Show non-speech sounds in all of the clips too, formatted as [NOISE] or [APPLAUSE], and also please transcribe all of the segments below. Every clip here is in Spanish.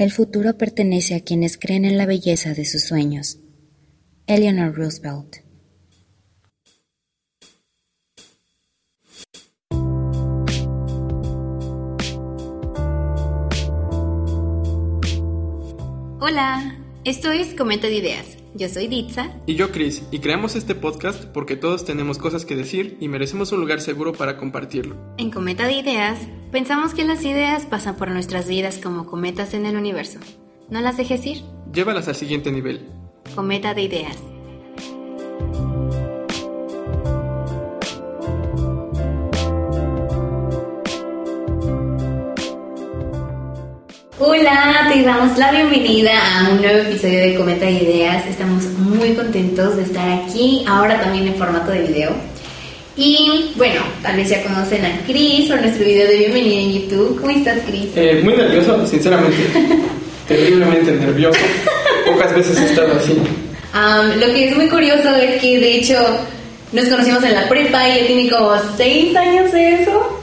El futuro pertenece a quienes creen en la belleza de sus sueños. Eleanor Roosevelt Hola, esto es Cometa de Ideas. Yo soy Ditza. Y yo Chris, y creamos este podcast porque todos tenemos cosas que decir y merecemos un lugar seguro para compartirlo. En Cometa de Ideas, pensamos que las ideas pasan por nuestras vidas como cometas en el universo. No las dejes ir. Llévalas al siguiente nivel. Cometa de Ideas. Hola, te damos la bienvenida a un nuevo episodio de Cometa de Ideas. Estamos muy contentos de estar aquí, ahora también en formato de video. Y bueno, tal vez ya conocen a Chris por nuestro video de bienvenida en YouTube. ¿Cómo estás, Chris? Eh, muy nervioso, sinceramente. [LAUGHS] Terriblemente nervioso. Pocas veces he estado así. lo que es muy curioso es que de hecho nos conocimos en la prepa y él tiene como 6 años de eso.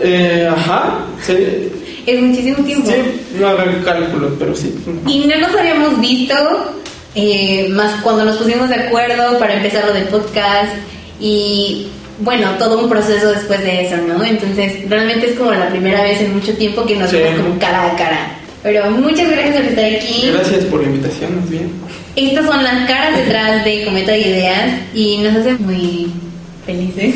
Eh, ajá, sí es muchísimo tiempo. Sí, no hago cálculo, pero sí. Y no nos habíamos visto, eh, más cuando nos pusimos de acuerdo para empezar lo del podcast y bueno, todo un proceso después de eso, ¿no? Entonces, realmente es como la primera vez en mucho tiempo que nos vemos como cara a cara. Pero muchas gracias por estar aquí. Gracias por la invitación, más bien. Estas son las caras detrás de Cometa de Ideas y nos hacen muy felices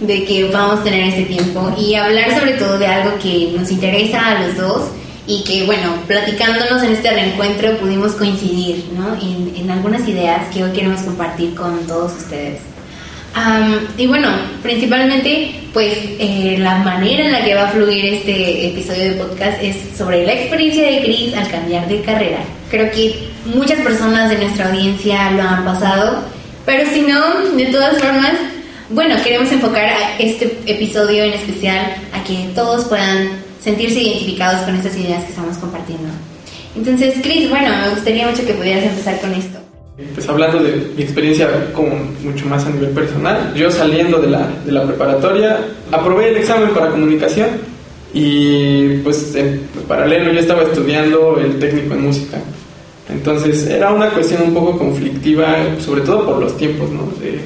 de que vamos a tener este tiempo y hablar sobre todo de algo que nos interesa a los dos y que bueno, platicándonos en este reencuentro pudimos coincidir ¿no? en, en algunas ideas que hoy queremos compartir con todos ustedes. y bueno, principalmente pues eh, la manera en la que va a fluir este episodio de podcast es sobre la experiencia de Chris al cambiar de carrera. Creo que muchas personas de nuestra audiencia lo han pasado, pero si no, de todas formas, bueno, queremos enfocar a este episodio en especial a que todos puedan sentirse identificados con estas ideas que estamos compartiendo. Entonces, Chris, bueno, me gustaría mucho que pudieras empezar con esto. Pues hablando de mi experiencia como mucho más a nivel personal, yo saliendo de la, de la preparatoria, aprobé el examen para comunicación y pues en paralelo yo estaba estudiando el técnico en música. Entonces era una cuestión un poco conflictiva, sobre todo por los tiempos, ¿no? De,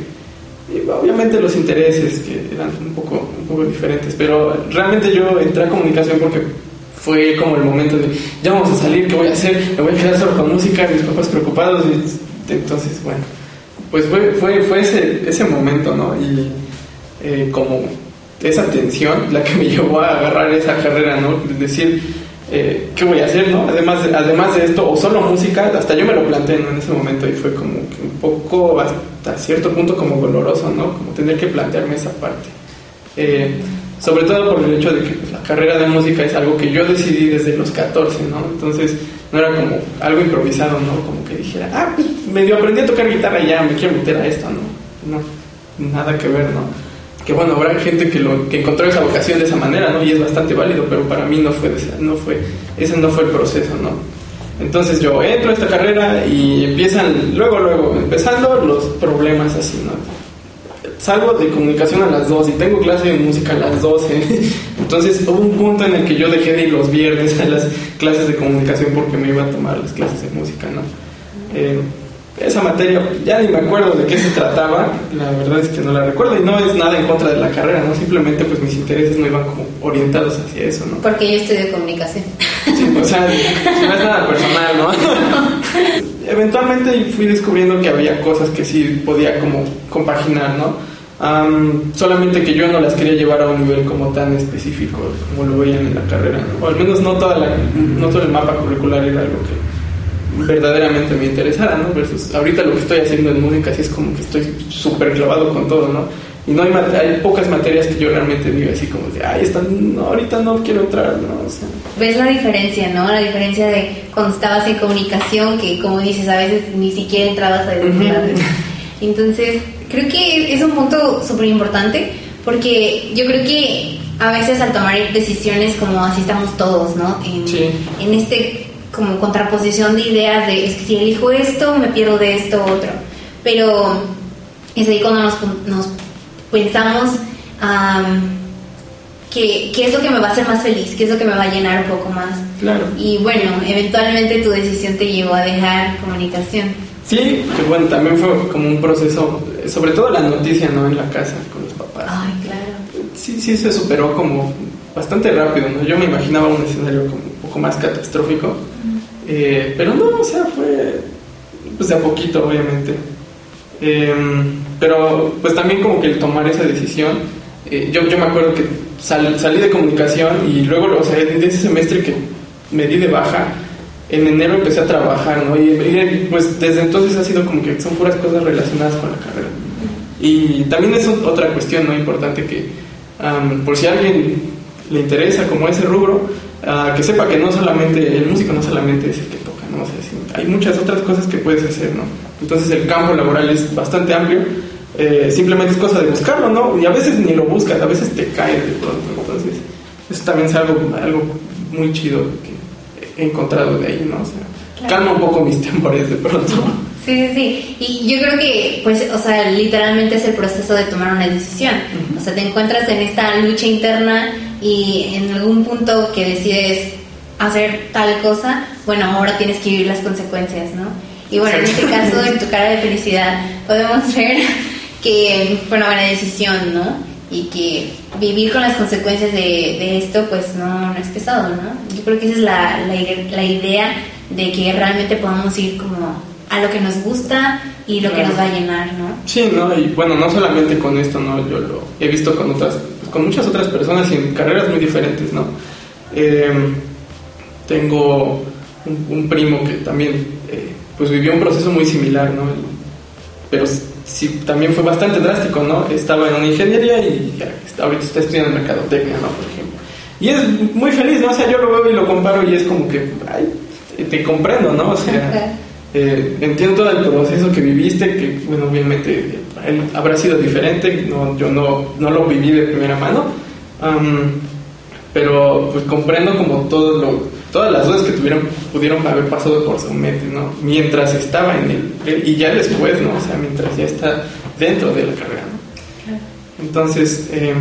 obviamente los intereses que eran un poco, un poco diferentes, pero realmente yo entré a comunicación porque fue como el momento de, ya vamos a salir, ¿qué voy a hacer? Me voy a quedar solo con música, mis papás preocupados, y entonces, bueno, pues fue, fue, fue ese, ese momento, ¿no? Y eh, como esa tensión la que me [LAUGHS] llevó a agarrar esa carrera, ¿no? Decir, eh, ¿qué voy a hacer, no? Además, además de esto, o solo música, hasta yo me lo planteé, En ese momento y fue como un poco, hasta cierto punto, como doloroso, ¿no? Como tener que plantearme esa parte. Eh, sobre todo por el hecho de que pues, la carrera de música es algo que yo decidí desde los 14, ¿no? Entonces, no era como algo improvisado, ¿no? Como que dijera, ah, pues medio aprendí a tocar guitarra y ya me quiero meter a esto, ¿no? No, nada que ver, ¿no? Que bueno, habrá gente que, lo, que encontró esa vocación de esa manera, ¿no? Y es bastante válido, pero para mí no fue, no fue, ese no fue el proceso, ¿no? Entonces yo entro a esta carrera y empiezan, luego, luego, empezando los problemas así, ¿no? Salgo de comunicación a las 2 y tengo clase de música a las 12. [LAUGHS] Entonces hubo un punto en el que yo dejé de ir los viernes a las clases de comunicación porque me iba a tomar las clases de música, ¿no? Eh, esa materia, ya ni me acuerdo de qué se trataba, la verdad es que no la recuerdo y no es nada en contra de la carrera, ¿no? Simplemente pues mis intereses no iban como orientados hacia eso, ¿no? Porque yo estudio comunicación. Sí, o sea, no es nada personal, ¿no? [LAUGHS] Eventualmente fui descubriendo que había cosas que sí podía como compaginar, ¿no? solamente que yo no las quería llevar a un nivel como tan específico como lo veían en la carrera, ¿no? O al menos no, toda la, no todo el mapa curricular era algo que verdaderamente me interesara, ¿no? Versus ahorita lo que estoy haciendo en música, así es como que estoy súper clavado con todo, ¿no? Y no hay, hay pocas materias que yo realmente digo así como de, ay, están, no, ahorita no quiero entrar, ¿no? Ves la diferencia, ¿no? La diferencia de cuando estabas en comunicación, que como dices, a veces ni siquiera entrabas a educar. Entonces, creo que es un punto súper importante, porque yo creo que a veces al tomar decisiones como así estamos todos, ¿no? En, en este como contraposición de ideas de es que si elijo esto me pierdo de esto otro pero es ahí cuando nos, nos pensamos qué, qué es lo que me va a hacer más feliz, qué es lo que me va a llenar un poco más. Claro. Y bueno, eventualmente tu decisión te llevó a dejar comunicación. Sí, que bueno, también fue como un proceso, sobre todo la noticia, ¿no? En la casa con los papás. Ay, claro. Sí, sí, se superó como bastante rápido, ¿no? Yo me imaginaba un escenario como un poco más catastrófico, eh, pero no, o sea, fue pues de a poquito, obviamente. Em, pero pues también como que el tomar esa decisión, eh, yo, yo me acuerdo que salí de comunicación y luego, o sea, en ese semestre que me di de baja, en enero empecé a trabajar, ¿no? Y, pues desde entonces ha sido como que son puras cosas relacionadas con la carrera. Y también es otra cuestión, ¿no? Importante que, por si a alguien le interesa como ese rubro, ah, que sepa que no solamente, el músico no solamente es el que toca, ¿no? O sea, hay muchas otras cosas que puedes hacer, ¿no? Entonces el campo laboral es bastante amplio, eh, simplemente es cosa de buscarlo, ¿no? Y a veces ni lo buscas, a veces te cae de pronto, entonces eso también es algo, algo muy chido que he encontrado de ahí, ¿no? O sea, calma un poco mis temores de pronto. Sí, sí, sí. Y yo creo que, pues, o sea, literalmente es el proceso de tomar una decisión. O sea, te encuentras en esta lucha interna y en algún punto que decides hacer tal cosa, bueno, ahora tienes que vivir las consecuencias, ¿no? Y bueno, en este caso, en tu cara de felicidad, podemos [LAUGHS] ver que fue una buena decisión, ¿no? y que vivir con las consecuencias de, de esto pues no, no, es pesado, ¿no? Yo creo que esa es la, la, idea de que realmente podamos ir como a lo que nos gusta y lo que nos va a llenar, ¿no? Sí, ¿no? Y bueno, no solamente con esto, ¿no? Yo lo he visto con otras, con muchas otras personas y en carreras muy diferentes, ¿no? Eh, tengo un, primo que también eh, pues vivió un proceso muy similar, ¿no? Pero sí, también fue bastante drástico, ¿no? Estaba en una ingeniería y ahorita está estudiando mercadotecnia, ¿no? Por ejemplo. Y es muy feliz, ¿no? O sea, yo lo veo y lo comparo y es como que, ay, te comprendo, ¿no? O sea, [LAUGHS] eh, entiendo todo el proceso que viviste, que, bueno, obviamente él habrá sido diferente, no, yo no, no lo viví de primera mano, pero pues comprendo como todo lo todas las dudas que tuvieron pudieron haber pasado por su mente, ¿no? Mientras estaba en el... Y ya después, ¿no? O sea, mientras ya está dentro de la carrera, ¿no? Entonces, eh,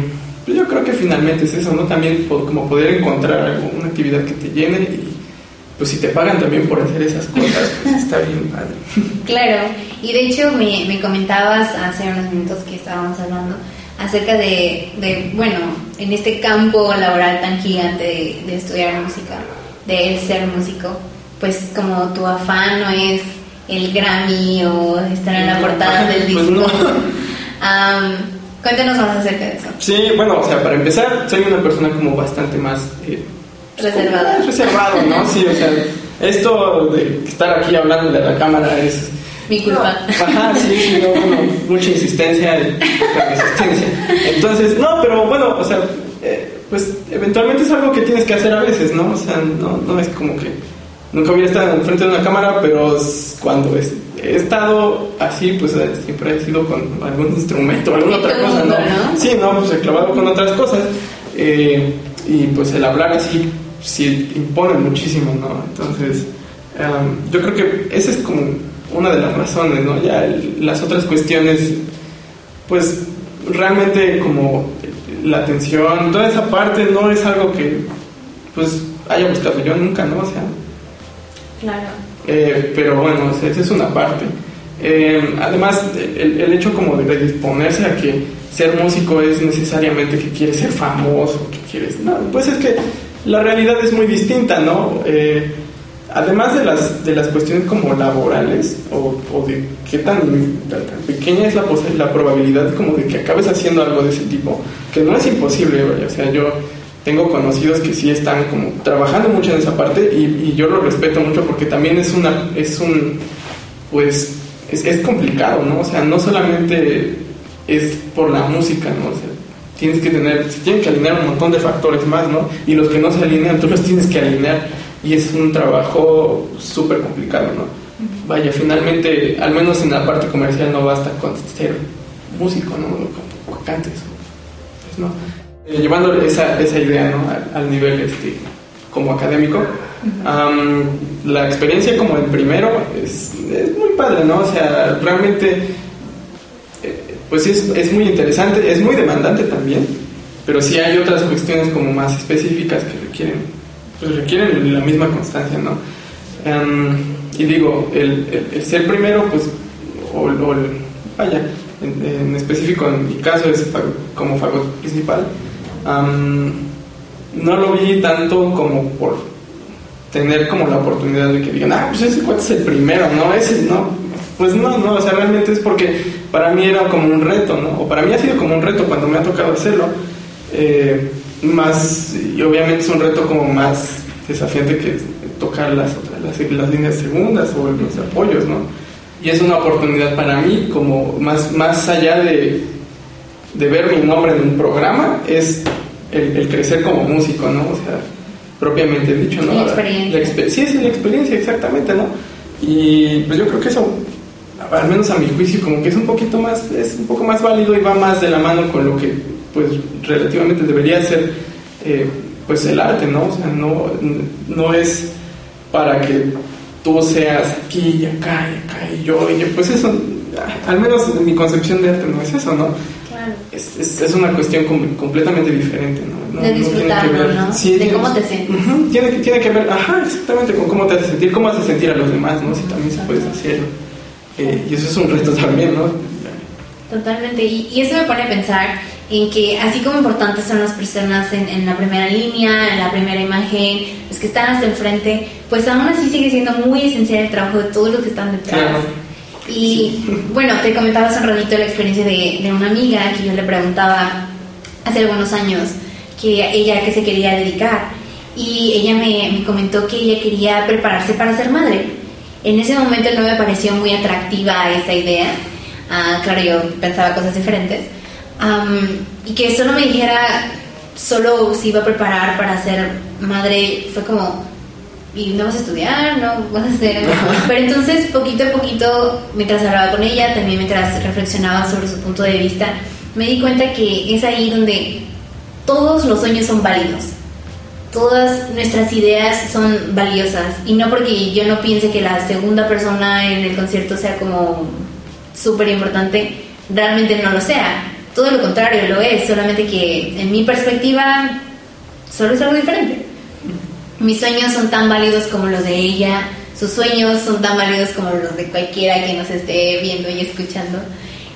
pues yo creo que finalmente es eso, ¿no? También como poder encontrar una actividad que te llene y pues si te pagan también por hacer esas cosas, pues [LAUGHS] está bien padre. Claro, y de hecho me, me comentabas hace unos minutos que estábamos hablando acerca de, de, bueno, en este campo laboral tan gigante de, de estudiar música, de ser músico, pues como tu afán no es el Grammy o estar en la portada del pues disco. [LAUGHS] cuéntanos más acerca de eso. Sí, bueno, o sea, para empezar, soy una persona como bastante más... Eh, Reservada. [LAUGHS] Reservado, ¿no? Sí, o sea, esto de estar aquí hablando de la cámara es... Mi culpa. Ajá, sí, sí, no, mucha insistencia y resistencia. Entonces, no, pero bueno, o sea, eh, pues eventualmente es algo que tienes que hacer a veces, ¿no? O sea, no, no es como que nunca hubiera estado enfrente de una cámara, pero cuando he estado así, pues eh, siempre he sido con algún instrumento, alguna otra cosa, ¿no? Sí, no, pues he clavado con otras cosas. Eh, y pues el hablar así sí impone muchísimo, ¿no? Entonces, yo creo que esa es como una de las razones, ¿no? Ya las otras cuestiones, pues realmente como la atención, toda esa parte no es algo que pues haya buscado yo nunca, ¿no? O sea. Claro. Eh, pero bueno, esa es una parte. Eh, además, el, el, hecho como de predisponerse a que ser músico es necesariamente que quieres ser famoso, que quieres... No, pues es que la realidad es muy distinta, ¿no? Eh, además de las, de las cuestiones como laborales o, de qué tan, pequeña es la, la probabilidad como de que acabes haciendo algo de ese tipo, que no es imposible, o sea, yo tengo conocidos que sí están como trabajando mucho en esa parte y, yo lo respeto mucho porque también es una, es un, pues, es, es, complicado, ¿no? O sea, no solamente es por la música, ¿no? O tienes que tener, se tienen que alinear un montón de factores más, ¿no? Y los que no se alinean, tú los tienes que alinear y es un trabajo súper complicado, ¿no? Vaya, finalmente, al menos en la parte comercial no basta con ser músico, ¿no? Con, cantes, pues, ¿no? Eh, llevando esa, esa idea, ¿no? Al, nivel este, como académico, la experiencia como el primero es, es, muy padre, ¿no? O sea, realmente, pues es, es muy interesante, es muy demandante también, pero sí hay otras cuestiones como más específicas que requieren, pues requieren la misma constancia, ¿no? Em, y digo, el, el, ser primero, pues, o, el, vaya, en, específico en mi caso es como fagot principal, no lo vi tanto como por tener como la oportunidad de que digan, ah, pues ese cuate es el primero, ¿no? Ese, no, pues no, no, o sea, realmente es porque para mí era como un reto, ¿no? O para mí ha sido como un reto cuando me ha tocado hacerlo. Eh, más, y obviamente es un reto como más desafiante que tocar las, las, las líneas segundas o los apoyos, ¿no? Y es una oportunidad para mí, como más, más allá de, de ver mi nombre en un programa, es el, crecer como músico, ¿no? O sea, propiamente dicho, ¿no? La experiencia. sí, es la experiencia, exactamente, ¿no? Y pues yo creo que eso, al menos a mi juicio, como que es un poquito más, es un poco más válido y va más de la mano con lo que, pues, relativamente debería ser, eh, pues, el arte, ¿no? O sea, no, no es para que tú seas aquí y acá y acá y yo y yo, pues eso, al menos en mi concepción de arte no es eso, ¿no? Es, es, es, una cuestión completamente diferente, ¿no? de disfrutarlo, ¿no? de cómo te sientes. tiene, tiene, que ver, ajá, exactamente, con cómo te hace sentir, cómo hace sentir a los demás, ¿no? Si también se puede hacer. Eh, y eso es un reto también, ¿no? Totalmente, y, y, eso me pone a pensar en que así como importantes son las personas en, en, la primera línea, en la primera imagen, los que están hasta enfrente, pues aún así sigue siendo muy esencial el trabajo de todos los que están detrás. Y bueno, te comentaba hace un ratito la experiencia de, de, una amiga que yo le preguntaba hace algunos años que ella que se quería dedicar y ella me, me, comentó que ella quería prepararse para ser madre. En ese momento no me pareció muy atractiva esa idea. Ah, claro, yo pensaba cosas diferentes. y que solo me dijera solo se iba a preparar para ser madre fue como y no vas a estudiar, no vas a hacer... Pero entonces, poquito a poquito, mientras hablaba con ella, también mientras reflexionaba sobre su punto de vista, me di cuenta que es ahí donde todos los sueños son válidos. Todas nuestras ideas son valiosas. Y no porque yo no piense que la segunda persona en el concierto sea como súper importante, realmente no lo sea. Todo lo contrario lo es, solamente que en mi perspectiva solo es algo diferente. Mis sueños son tan válidos como los de ella, sus sueños son tan válidos como los de cualquiera que nos esté viendo y escuchando.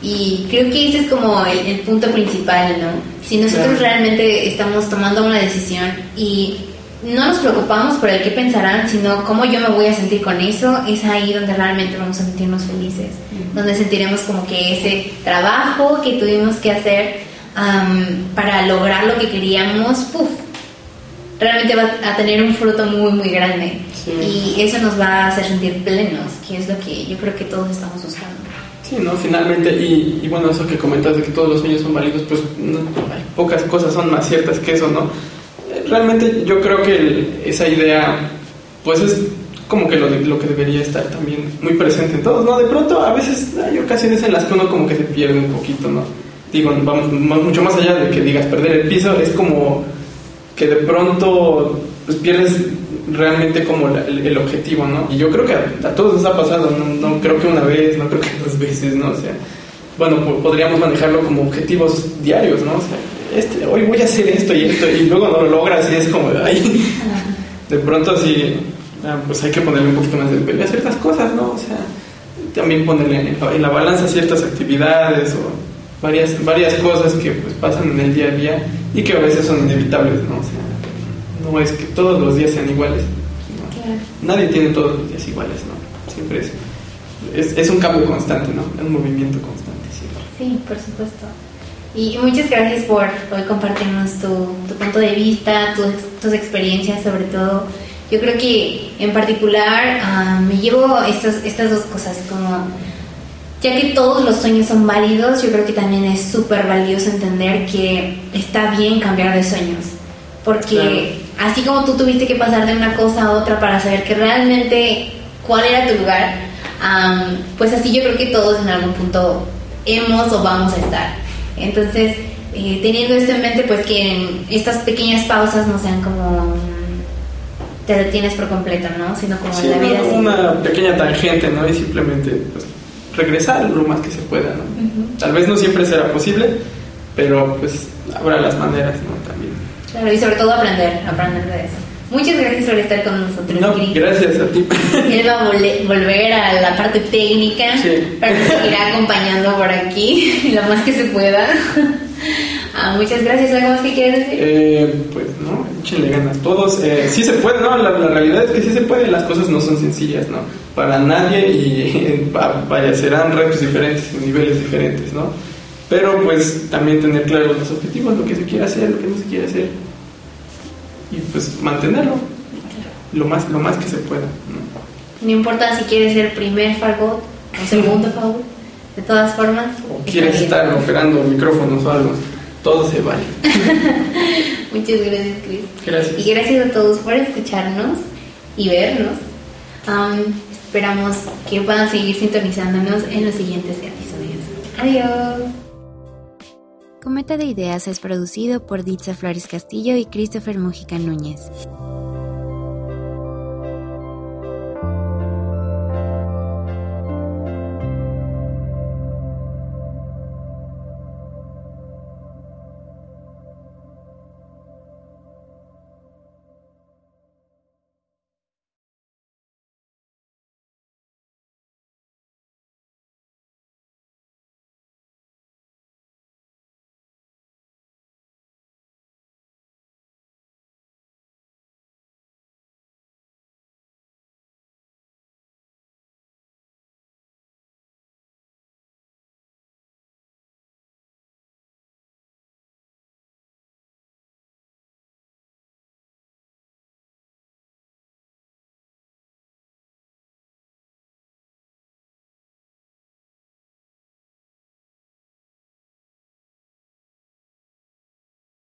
Y creo que ese es como el, punto principal, ¿no? Si nosotros realmente estamos tomando una decisión y no nos preocupamos por el qué pensarán, sino cómo yo me voy a sentir con eso, es ahí donde realmente vamos a sentirnos felices, donde sentiremos como que ese trabajo que tuvimos que hacer para lograr lo que queríamos, puff, realmente va a tener un fruto muy, muy grande. Y eso nos va a hacer sentir plenos, que es lo que yo creo que todos estamos buscando. Sí, ¿no? Finalmente, y, bueno, eso que comentas de que todos los sueños son válidos, pues hay pocas cosas son más ciertas que eso, ¿no? Realmente yo creo que esa idea, pues es como que lo, lo que debería estar también muy presente en todos, ¿no? De pronto, a veces hay ocasiones en las que uno como que se pierde un poquito, ¿no? Digo, vamos mucho más allá de que digas perder el piso, es como que de pronto pues, pierdes realmente como el, objetivo, ¿no? Y yo creo que a, todos nos ha pasado, no, creo que una vez, no creo que dos veces, ¿no? O sea, bueno, podríamos manejarlo como objetivos diarios, ¿no? O sea, este, hoy voy a hacer esto y esto, y luego no lo logras y es como, [LAUGHS] ay, de pronto así, ah, pues hay que ponerle un poquito más de pelea a ciertas cosas, ¿no? O sea, también ponerle en la balanza ciertas actividades o varias, varias cosas que pues pasan en el día a día y que a veces son inevitables, ¿no? O sea, no es que todos los días sean iguales. Nadie tiene todos los días iguales, ¿no? Siempre es, es, es un cambio constante, ¿no? Es un movimiento constante, siempre. Sí, por supuesto. Y muchas gracias por hoy compartirnos tu, tu punto de vista, tus, tus experiencias sobre todo. Yo creo que en particular ah, me llevo estas, estas dos cosas, como ya que todos los sueños son válidos, yo creo que también es súper valioso entender que está bien cambiar de sueños. Porque así como tú tuviste que pasar de una cosa a otra para saber que realmente cuál era tu lugar, pues así yo creo que todos en algún punto hemos o vamos a estar. Entonces, eh, teniendo esto en mente, pues que estas pequeñas pausas no sean como te detienes por completo, ¿no? Sino como la vida. Una, una pequeña tangente, ¿no? Y simplemente pues, regresar lo más que se pueda. ¿no? Tal vez no siempre será posible, pero pues habrá las maneras, ¿no? También. Claro, y sobre todo aprender, aprender de eso. Muchas gracias por estar con nosotros. No, gracias a ti. [LAUGHS] Él va a volver a la parte técnica sí. que seguirá acompañando por aquí [LAUGHS] lo más que se pueda. [LAUGHS] Ah, muchas gracias. ¿Algo más que quieres decir? Eh, pues no, échenle ganas todos. Eh, sí se puede, ¿no? La, la, realidad es que sí se puede. Las cosas no son sencillas, ¿no? Para nadie y vaya, serán retos diferentes, niveles diferentes, ¿no? Pero pues también tener claros los objetivos, lo que se quiere hacer, lo que no se quiere hacer y pues mantenerlo lo más, lo más que se pueda. No, no importa si quieres ser primer fagot o segundo [LAUGHS] fagot, de todas formas. O quieres estar operando micrófonos o algo, todo se vale. [LAUGHS] Muchas gracias, Chris. Gracias. Y gracias a todos por escucharnos y vernos. Um, esperamos que puedan seguir sintonizándonos en los siguientes episodios. Adiós. Cometa de Ideas es producido por Ditza Flores Castillo y Christopher Mujica Núñez.